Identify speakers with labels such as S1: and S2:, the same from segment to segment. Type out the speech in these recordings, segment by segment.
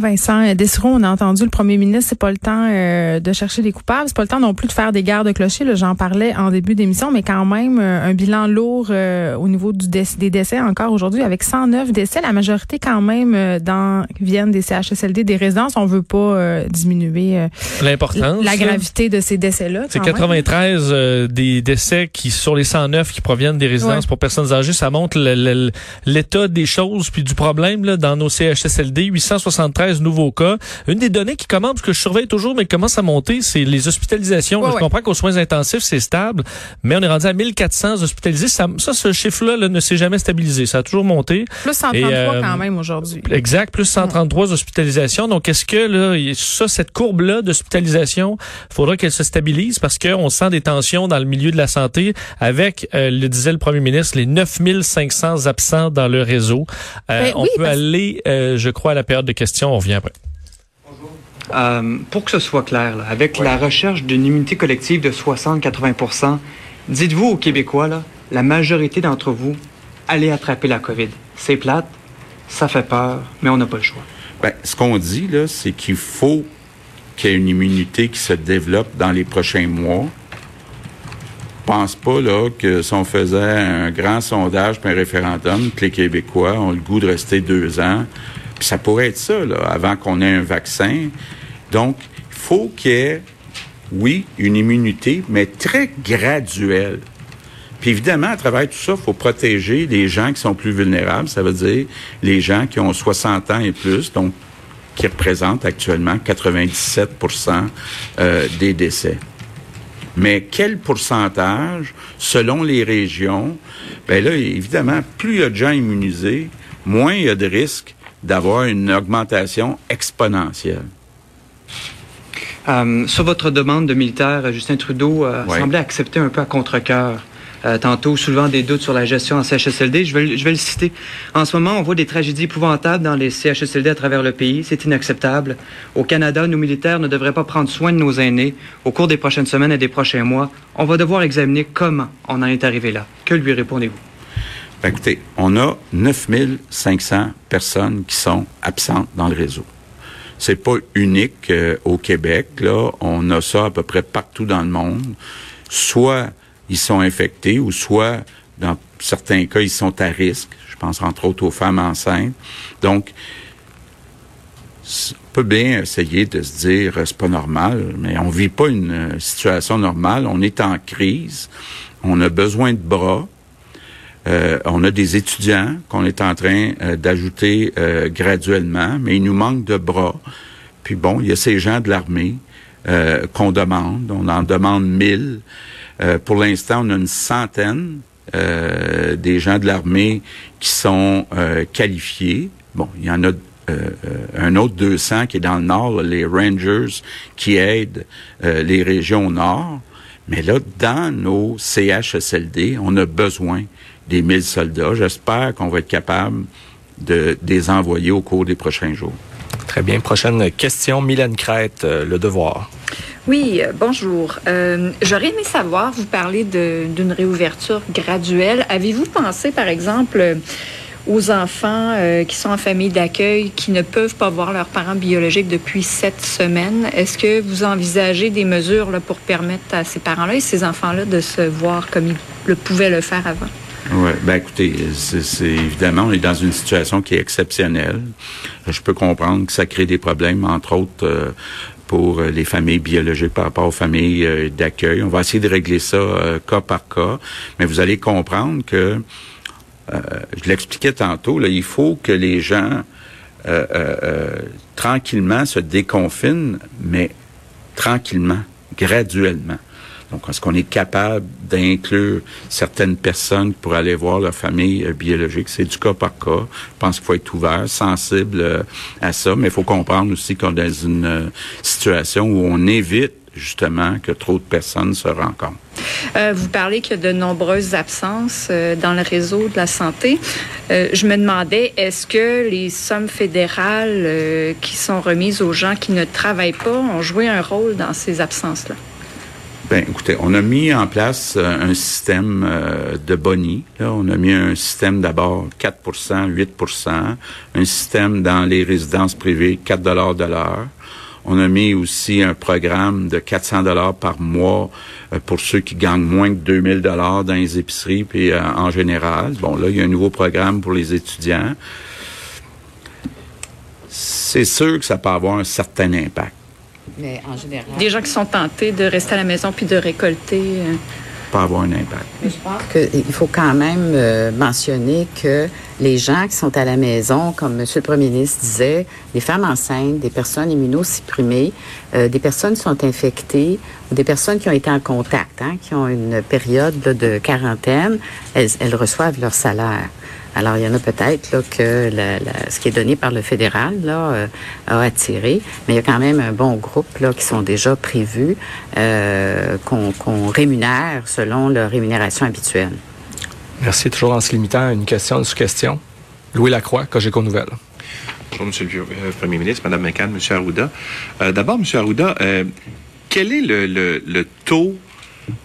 S1: Vincent Dessereau, on a entendu le premier ministre, c'est pas le temps euh, de chercher les coupables, c'est pas le temps non plus de faire des guerres de clocher, j'en parlais en début d'émission, mais quand même euh, un bilan lourd euh, au niveau du des décès encore aujourd'hui avec 109 décès, la majorité quand même dans viennent des CHSLD, des résidences, on veut pas diminuer
S2: l'importance
S1: la gravité de ces décès-là.
S2: C'est 93 des décès qui sur les 109 qui proviennent des résidences pour personnes âgées, ça montre l'état des choses puis du problème là, dans nos CHSLD, 873 nouveaux cas. Une des données qui commence, que je surveille toujours, mais qui commence à monter, c'est les hospitalisations. je comprends qu'aux soins intensifs, c'est stable, mais on est rendu à 1400 hospitalisés. Ça, ça ce chiffre-là ne s'est jamais stabilisé. Ça a toujours monté.
S1: Plus 133 euh, quand même aujourd'hui.
S2: Exact, plus 133 hospitalisations. Donc, est-ce que là, ça, cette courbe-là d'hospitalisation, faudra qu'elle se stabilise parce qu'on sent des tensions dans le milieu de la santé avec, euh, le disait le premier ministre, les 9500 absents dans le réseau. Euh, ben on peut aller, je crois, à la période de questions.
S3: Euh, pour que ce soit clair, avec la recherche d'une immunité collective de 60-80% dites-vous aux Québécois, là, la majorité d'entre vous, allez attraper la COVID. C'est plate, ça fait peur, mais on n'a pas le choix.
S4: Ben, ce qu'on dit, là, c'est qu'il faut qu'il y ait une immunité qui se développe dans les prochains mois. Je pense pas là, que si on faisait un grand sondage puis un référendum, que les Québécois ont le goût de rester deux ans, ça pourrait être ça, là, avant qu'on ait un vaccin. Donc, il faut qu'il y ait, oui, une immunité, mais très graduelle. Puis évidemment, à travers tout ça, il faut protéger les gens qui sont plus vulnérables. Ça veut dire les gens qui ont 60 ans et plus, donc qui représentent actuellement 97% euh, des décès. Mais quel pourcentage, selon les régions? Ben là, évidemment, plus il y a de gens immunisés, moins il y a de risques d'avoir une augmentation exponentielle.
S3: Euh, sur votre demande de militaire, Justin Trudeau euh, semblait accepter un peu à contre-cœur. Euh, tantôt, soulevant des doutes sur la gestion en CHSLD. Je vais, je vais le citer. En ce moment, on voit des tragédies épouvantables dans les CHSLD à travers le pays. C'est inacceptable. Au Canada, nos militaires ne devraient pas prendre soin de nos aînés. Au cours des prochaines semaines et des prochains mois, on va devoir examiner comment on en est arrivé là. Que lui répondez-vous?
S4: Ben, écoutez, on a 9500 personnes qui sont absentes dans le réseau. C'est pas unique euh, au Québec, là. On a ça à peu près partout dans le monde. Soit ils sont infectés ou soit, dans certains cas, ils sont à risque. Je pense entre autres aux femmes enceintes. Donc, on peut bien essayer de se dire c'est pas normal, mais on vit pas une euh, situation normale. On est en crise. On a besoin de bras. Euh, on a des étudiants qu'on est en train euh, d'ajouter euh, graduellement, mais il nous manque de bras. Puis bon, il y a ces gens de l'armée qu'on demande. On en demande mille. pour l'instant, on a une centaine des gens de l'armée qui sont qualifiés. Bon, il y en a un autre 200 qui est dans le nord, les Rangers qui aident les régions nord. Mais là, dans nos CHSLD, on a besoin des 1000 soldats. J'espère qu'on va être capable de, les envoyer au cours des prochains jours.
S2: Très bien. Prochaine question, Mylène Crête, euh, Le Devoir.
S5: Oui, euh, bonjour. Euh, j'aurais aimé savoir, vous parler d'une réouverture graduelle. Avez-vous pensé, par exemple, aux enfants qui sont en famille d'accueil, qui ne peuvent pas voir leurs parents biologiques depuis sept semaines? Est-ce que vous envisagez des mesures là, pour permettre à ces parents-là et ces enfants-là de se voir comme ils le pouvaient le faire avant?
S4: Oui, ben écoutez, c'est évidemment, on est dans une situation qui est exceptionnelle. Je peux comprendre que ça crée des problèmes, entre autres euh, pour les familles biologiques par rapport aux familles euh, d'accueil. On va essayer de régler ça euh, cas par cas, mais vous allez comprendre que, je l'expliquais tantôt, là, il faut que les gens tranquillement se déconfinent, mais tranquillement, graduellement. Donc, est-ce qu'on est capable d'inclure certaines personnes pour aller voir leur famille euh, biologique? C'est du cas par cas. Je pense qu'il faut être ouvert, sensible euh, à ça, mais il faut comprendre aussi qu'on est dans une euh, situation où on évite justement que trop de personnes se rencontrent.
S5: vous parlez qu'il y a de nombreuses absences dans le réseau de la santé. je me demandais, est-ce que les sommes fédérales qui sont remises aux gens qui ne travaillent pas ont joué un rôle dans ces absences-là?
S4: Ben, écoutez, on a mis en place euh, un système euh, de boni. On a mis un système d'abord 4% 8% un système dans les résidences privées 4 de l'heure. On a mis aussi un programme de 400 dollars par mois euh, pour ceux qui gagnent moins que 2000 dollars dans les épiceries puis en général. Bon, là, il y a un nouveau programme pour les étudiants. C'est sûr que ça peut avoir un certain impact.
S5: Mais en général. Des gens qui sont tentés de rester à la maison puis de récolter. Euh,
S4: pas avoir un impact.
S6: Mais je pense qu'il faut quand même euh, mentionner que les gens qui sont à la maison, comme M. le Premier ministre disait, les femmes enceintes, des personnes immunosupprimées, euh, des personnes qui sont infectées ou des personnes qui ont été en contact, hein, qui ont une période de quarantaine, elles reçoivent leur salaire. Alors, il y en a peut-être là, que ce qui est donné par le fédéral là, euh, a attiré, mais il y a quand même un bon groupe là, qui sont déjà prévus euh, qu'on rémunère selon leur rémunération habituelle.
S7: Merci. Toujours en se limitant à une question, une sous-question. Louis Lacroix, Cogeco Nouvelle.
S8: Bonjour, M. le euh, Premier ministre, Mme McCann, M. Arruda. D'abord, M. Arruda, quel est le, le taux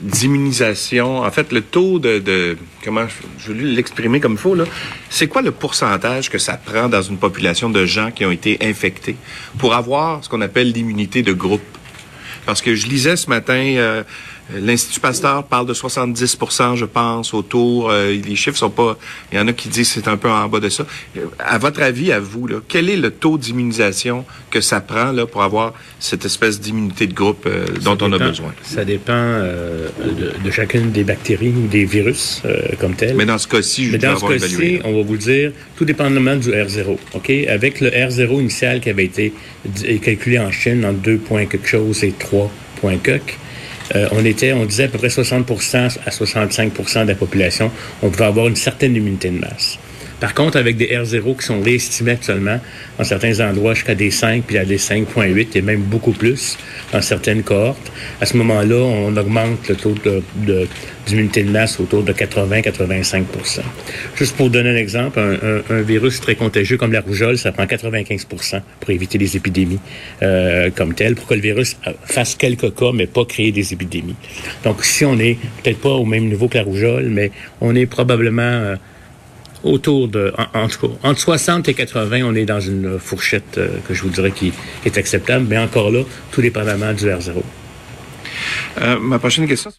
S8: d'immunisation, en fait, le taux de, comment je vais l'exprimer comme il faut, là, c'est quoi le pourcentage que ça prend dans une population de gens qui ont été infectés pour avoir ce qu'on appelle l'immunité de groupe? Parce que je lisais ce matin, euh, L'Institut Pasteur parle de 70% je pense, autour. Euh, les chiffres sont pas... Il y en a qui disent que c'est un peu en bas de ça. À votre avis, à vous, là, quel est le taux d'immunisation que ça prend là, pour avoir cette espèce d'immunité de groupe euh, dont on a besoin?
S9: Ça dépend euh, de, chacune des bactéries ou des virus comme tel.
S8: Mais dans ce cas-ci, je
S9: Mais dans ce cas-ci, on va vous dire, tout dépendamment du R0. OK? Avec le R0 initial qui avait été calculé en Chine en 2 points quelque chose et 3 points quelque, euh, on était, on disait à peu près 60% à 65% de la population, on pouvait avoir une certaine immunité de masse. Par contre, avec des R0 qui sont réestimés actuellement, dans certains endroits jusqu'à des 5, puis à des 5,8 et même beaucoup plus dans certaines cohortes, à ce moment-là, on augmente le taux d'immunité de, de, masse autour de 80-85% Juste pour donner un exemple, un, virus très contagieux comme la rougeole, ça prend 95 pour éviter les épidémies euh, comme telles, pour que le virus fasse quelques cas, mais pas créer des épidémies. Donc, si on est peut-être pas au même niveau que la rougeole, mais on est probablement... Euh, autour de, en, tout cas, entre 60 et 80, on est dans une fourchette euh, que je vous dirais qui est acceptable, mais encore là, tout dépendamment du R0.
S8: Euh, ma prochaine question.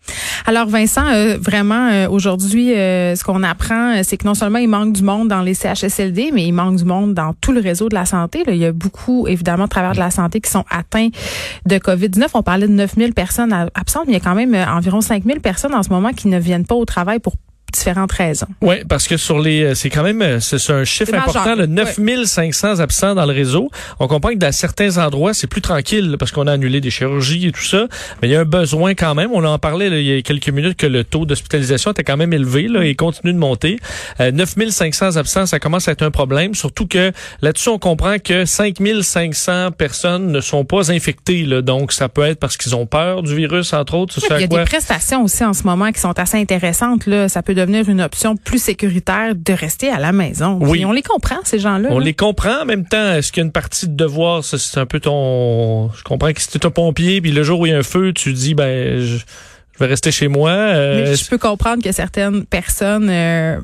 S1: Alors Vincent, euh, vraiment aujourd'hui, ce qu'on apprend, c'est que non seulement il manque du monde dans les CHSLD, mais il manque du monde dans tout le réseau de la santé. Il y a beaucoup, évidemment, de travers de la santé qui sont atteints de COVID-19. On parlait de 9000 personnes absentes, mais il y a quand même environ 5000 personnes en ce moment qui ne viennent pas au travail pour différentes raisons.
S2: Oui, parce que sur les, euh, c'est quand même, euh, c'est un chiffre important, le 9500 absents dans le réseau. On comprend que dans certains endroits, c'est plus tranquille parce qu'on a annulé des chirurgies et tout ça, mais il y a un besoin quand même. On en parlait il y a quelques minutes que le taux d'hospitalisation était quand même élevé là, et continue de monter. Euh, 9500 absents, ça commence à être un problème, surtout que là-dessus, on comprend que 5500 personnes ne sont pas infectées. Là, donc, ça peut être parce qu'ils ont peur du virus, entre autres.
S1: il y a des prestations aussi en ce moment qui sont assez intéressantes. Là. Ça peut devenir une option plus sécuritaire de rester à la maison. Oui. on les comprend, ces gens-là.
S2: On les comprend. En même temps, est-ce qu'il y a une partie de devoir, c'est un peu ton... Je comprends que si tu es un pompier, puis le jour où il y a un feu, tu dis, ben... Je, vais rester chez moi.
S1: Euh, Mais je peux comprendre que certaines personnes euh,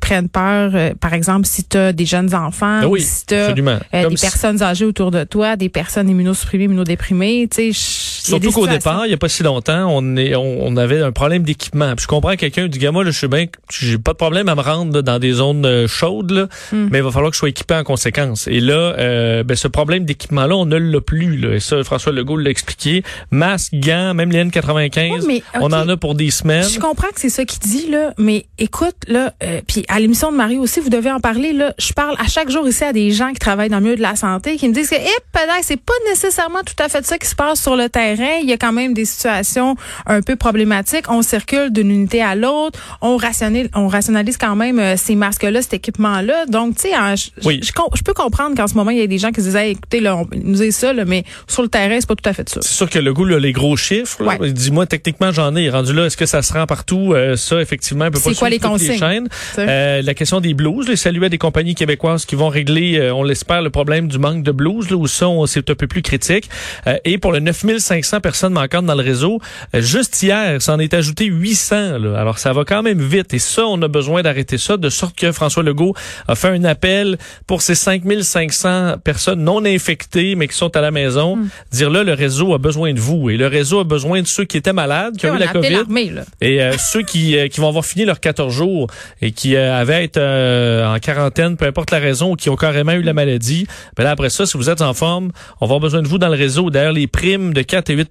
S1: prennent peur, euh, par exemple, si tu as des jeunes enfants,
S2: ah
S1: si tu as euh, des personnes âgées autour de toi, des personnes immunosupprimées, immunodéprimées.
S2: Surtout qu'au départ, il n'y a pas si longtemps, on, est, on, avait un problème d'équipement. je comprends quelqu'un du gamin, je sais bien j'ai pas de problème à me rendre dans des zones euh, chaudes, là, hmm. mais il va falloir que je sois équipé en conséquence. Et là, ben, ce problème d'équipement-là, on ne l'a plus. Là. Et ça, François Legault l'a expliqué. Masque, gants, même les N95, on en a pour des semaines.
S1: Je comprends que c'est ça qu'il dit, là, mais écoute, là, puis à l'émission de Marie aussi, vous devez en parler. Là, je parle à chaque jour ici à des gens qui travaillent dans le milieu de la santé qui me disent que, eh, c'est pas nécessairement tout à fait ça qui se passe sur le terrain. Il y a quand même des situations un peu problématiques. On circule d'une unité à l'autre. On rationalise, on rationalise quand même euh, ces masques-là, cet équipement-là. Donc, tu sais, je, peux comprendre qu'en ce moment, il y a des gens qui se disent, écoutez, là, on nous dit ça, là, mais sur le terrain, c'est pas tout à fait ça.
S2: C'est sûr que le goût, là, les gros chiffres, dis-moi, techniquement, j'en ai. Rendu là, est-ce que ça se rend partout? Euh, ça, effectivement, un peu pas
S1: quoi les consignes? chaînes.
S2: Euh, la question des blues, les saluer des compagnies québécoises qui vont régler, on l'espère, le problème du manque de blues, là, où ça, c'est un peu plus critique. et pour le 9500 personnes manquantes dans le réseau, juste hier, ça en est ajouté 800. Là. Alors, ça va quand même vite. Et ça, on a besoin d'arrêter ça, de sorte que François Legault a fait un appel pour ces 5500 personnes non infectées, mais qui sont à la maison. Hmm. Dire là, le réseau a besoin de vous. Et le réseau a besoin de ceux qui étaient malades, qui ont eu la COVID. Et euh, ceux qui, euh, qui vont avoir fini leurs 14 jours et qui euh, avaient à être en quarantaine, peu importe la raison, ou qui ont carrément eu la maladie. Ben là, après ça, si vous êtes en forme, on va avoir besoin de vous dans le réseau. D'ailleurs, les primes de 4 et 8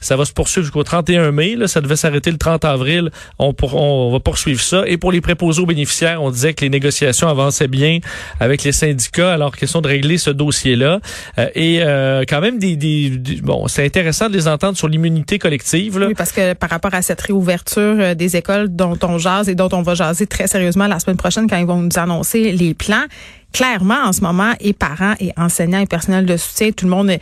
S2: ça va se poursuivre jusqu'au 31 mai. Là, ça devait s'arrêter le 30 avril. On, pour, on va poursuivre ça. Et pour les préposés aux bénéficiaires, on disait que les négociations avançaient bien avec les syndicats. Alors, question de régler ce dossier-là. Euh, et euh, quand même, des, des, bon, c'est intéressant de les entendre sur l'immunité collective. Là.
S1: Oui, parce que par rapport à cette réouverture euh, des écoles dont on jase et dont on va jaser très sérieusement la semaine prochaine quand ils vont nous annoncer les plans, clairement, en ce moment, et parents, et enseignants, et personnel de soutien, tout le monde est,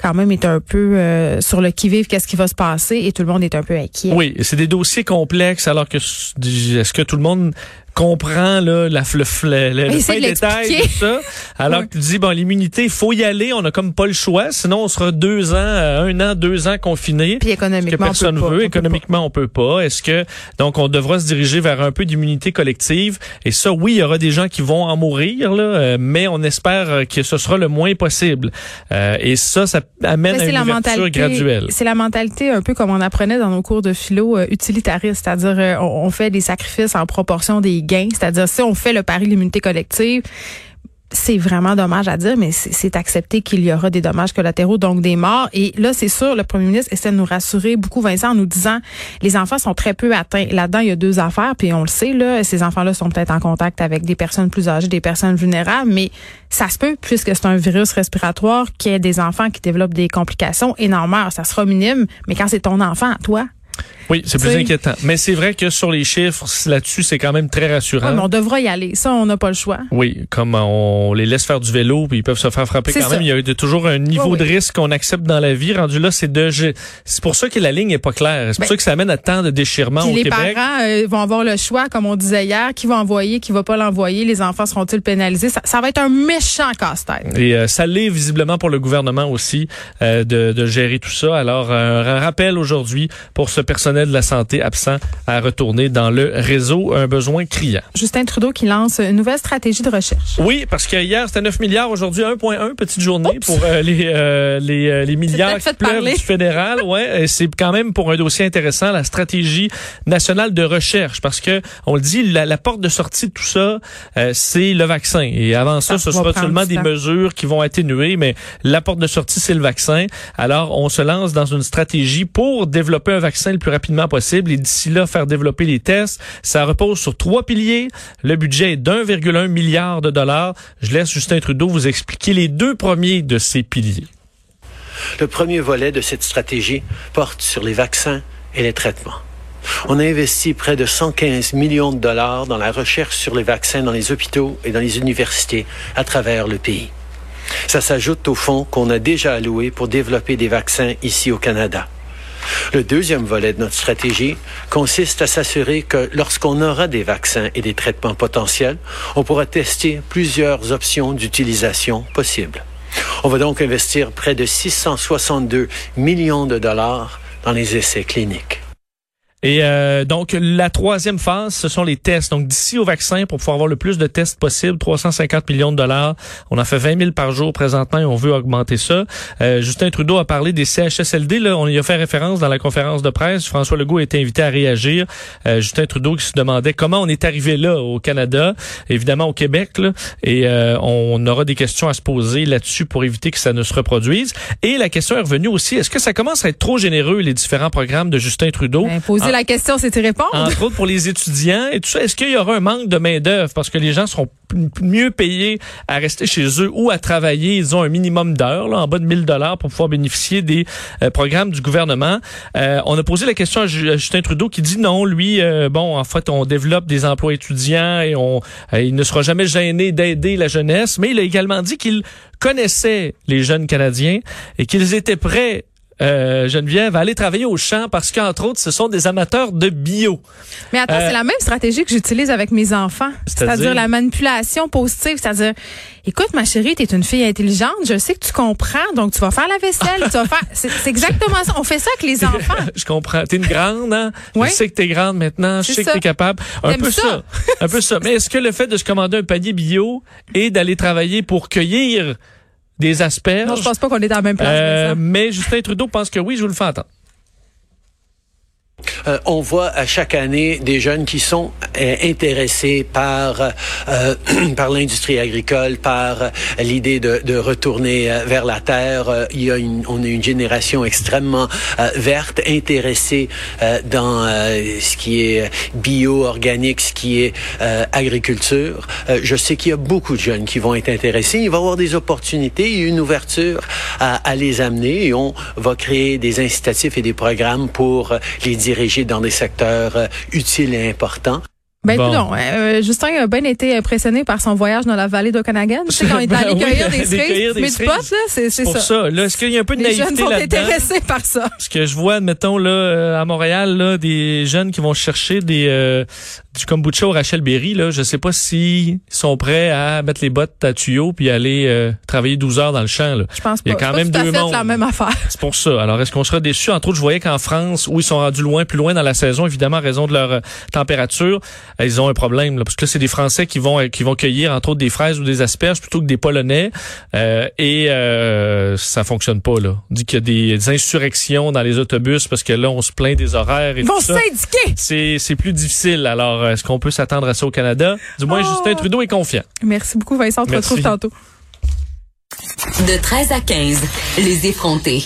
S1: quand même est un peu euh, sur le qui-vive, qu'est-ce qui va se passer, et tout le monde est un peu inquiet.
S2: Oui, c'est des dossiers complexes, alors que est-ce que tout le monde comprend là la le, le, le, fin détail de ça. Alors que tu dis bon l'immunité, il faut y aller, on a comme pas le choix, sinon on sera deux ans, euh, un an, deux ans confinés.
S1: Puis économiquement,
S2: que personne
S1: on peut
S2: veut.
S1: Pas,
S2: économiquement, on peut pas. Est-ce que donc on devra se diriger vers un peu d'immunité collective? Et ça, oui, il y aura des gens qui vont en mourir là, euh, mais on espère que ce sera le moins possible. Euh, et ça, ça amène à une ouverture graduelle.
S1: C'est la mentalité un peu comme on apprenait dans nos cours de philo euh, utilitariste, c'est-à-dire on, on fait des sacrifices en proportion des gains, c'est-à-dire si on fait le pari de l'immunité collective, c'est vraiment dommage à dire, mais c'est accepté qu'il y aura des dommages collatéraux, donc des morts. Et là, c'est sûr, le premier ministre essaie de nous rassurer beaucoup, Vincent, en nous disant les enfants sont très peu atteints. Là-dedans, il y a deux affaires, puis on le sait, là, ces enfants-là sont peut-être en contact avec des personnes plus âgées, des personnes vulnérables, mais ça se peut, puisque c'est un virus respiratoire, qu'il y des enfants qui développent des complications énormes. Ça sera minime, mais quand c'est ton enfant, toi,
S2: oui, c'est plus inquiétant. Mais c'est vrai que sur les chiffres, là-dessus, c'est quand même très rassurant.
S1: mais on devra y aller. Ça, on n'a pas le choix.
S2: Oui, comme on les laisse faire du vélo, puis ils peuvent se faire frapper quand même. Il y a toujours un niveau de risque qu'on accepte dans la vie. Rendu là, c'est de. C'est pour ça que la ligne est pas claire. C'est pour ben, ça que ça amène à tant de déchirements au
S1: les
S2: Québec.
S1: Les parents euh, vont avoir le choix, comme on disait hier, qui va envoyer, qui va pas l'envoyer. Les enfants seront-ils pénalisés? Ça, va être un méchant casse-tête.
S2: Et euh, ça l'est visiblement pour le gouvernement aussi euh, de, de, gérer tout ça. Alors un rappel aujourd'hui pour ce personnel de la santé à retourner dans le réseau, un besoin criant.
S1: Justin Trudeau qui lance une nouvelle stratégie de recherche.
S2: Oui, parce que hier c'était 9 milliards, aujourd'hui 1.1, petite journée pour euh, les, euh, les, euh, les milliards du fédéral. Ouais, c'est quand même pour un dossier intéressant la stratégie nationale de recherche parce que on le dit la, porte de sortie de tout ça c'est le vaccin et avant ça, ce sera seulement des mesures qui vont atténuer mais la porte de sortie c'est le vaccin. Alors on se lance dans une stratégie pour développer un vaccin le plus rapidement possible et d'ici là faire développer les tests. Ça repose sur trois piliers. Le budget est d'1,1 milliard de dollars. Je laisse Justin Trudeau vous expliquer les deux premiers de ces piliers.
S10: Le premier volet de cette stratégie porte sur les vaccins et les traitements. On a investi près de 115 millions de dollars dans la recherche sur les vaccins dans les hôpitaux et dans les universités à travers le pays. Ça s'ajoute au fonds qu'on a déjà alloué pour développer des vaccins ici au Canada. Le deuxième volet de notre stratégie consiste à s'assurer que lorsqu'on aura des vaccins et des traitements potentiels, on pourra tester plusieurs options d'utilisation possibles. On va donc investir près de 662 millions de dollars dans les essais cliniques.
S2: Et euh, donc, la troisième phase, ce sont les tests. Donc, d'ici au vaccin, pour pouvoir avoir le plus de tests possible, 350 millions de dollars. On en fait 20 000 par jour présentement et on veut augmenter ça. Euh, Justin Trudeau a parlé des CHSLD. Là, on y a fait référence dans la conférence de presse. François Legault a été invité à réagir. Euh, Justin Trudeau qui se demandait comment on est arrivé là au Canada, évidemment au Québec. Là, et euh, on aura des questions à se poser là-dessus pour éviter que ça ne se reproduise. Et la question est revenue aussi, est-ce que ça commence à être trop généreux, les différents programmes de Justin Trudeau?
S1: Imposer la question, c'est y répondre.
S2: Entre autres pour les étudiants et tout ça. Est-ce qu'il y aura un manque de main d'œuvre parce que les gens seront mieux payés à rester chez eux ou à travailler, ils ont un minimum d'heures, en bas de 1000 dollars pour pouvoir bénéficier des euh, programmes du gouvernement. Euh, on a posé la question à, Justin Trudeau qui dit non, lui, euh, bon, en fait, on développe des emplois étudiants et on, il ne sera jamais gêné d'aider la jeunesse, mais il a également dit qu'il connaissait les jeunes Canadiens et qu'ils étaient prêts euh, Geneviève, aller travailler au champ parce qu'entre autres, ce sont des amateurs de bio.
S1: Mais attends, c'est euh, la même stratégie que j'utilise avec mes enfants. C'est-à-dire la manipulation positive. C'est-à-dire, écoute, ma chérie, t'es une fille intelligente. Je sais que tu comprends, donc tu vas faire la vaisselle. tu vas faire. C'est exactement ça. On fait ça avec les enfants.
S2: je comprends. T'es une grande, hein? Je sais que t'es grande maintenant. Je sais que t'es capable. Un peu ça. un peu ça. Mais est-ce que le fait de se commander un panier bio et d'aller travailler pour cueillir des asperges.
S1: Non, je pense pas qu'on est dans la même place.
S2: Euh, mais Justin Trudeau pense que oui, je vous le fais entendre.
S10: Euh, on voit à chaque année des jeunes qui sont euh, intéressés par euh, par l'industrie agricole, par l'idée de, de, retourner vers la terre. Il y a une, on a une génération extrêmement verte, intéressée dans ce qui est bio, organique, ce qui est agriculture. je sais qu'il y a beaucoup de jeunes qui vont être intéressés. Il va y avoir des opportunités une ouverture à, à les amener et on va créer des incitatifs et des programmes pour les dans des secteurs euh, utiles et importants.
S1: Ben bon. Euh, Justin a bien été impressionné par son voyage dans la vallée d'Okanagan. Tu sais, quand il est allé cueillir des cerises, mais du pot, là, c'est ça.
S2: Pour ça. Là, est-ce qu'il y a un peu de
S1: Les
S2: naïveté
S1: jeunes sont intéressés par ça.
S2: Ce que je vois, mettons, là, euh, à Montréal, là, des jeunes qui vont chercher des, euh, du kombucha au Rachel Berry, là, je sais pas s'ils sont prêts à mettre les bottes à tuyau puis aller euh, travailler 12 heures dans le champ, là.
S1: Je pense pas.
S2: Il y a quand même deux mondes.
S1: la même affaire.
S2: C'est pour ça. Alors, est-ce qu'on sera déçus? Entre autres, je voyais qu'en France, où ils sont rendus loin, plus loin dans la saison, évidemment, à raison de leur température, ils ont un problème parce que là, c'est des Français qui vont qui vont cueillir entre autres des fraises ou des asperges plutôt que des Polonais, euh, et euh, ça fonctionne pas là. On dit qu'il y a des, insurrections dans les autobus parce que là, on se plaint des horaires et
S1: Ils
S2: vont
S1: syndiquer.
S2: C'est c'est plus difficile. Alors, est-ce qu'on peut s'attendre à ça au Canada? Du moins, oh. Justin Trudeau est confiant.
S1: Merci beaucoup, Vincent. On te retrouve tantôt.
S11: De 13 à 15, les effrontés.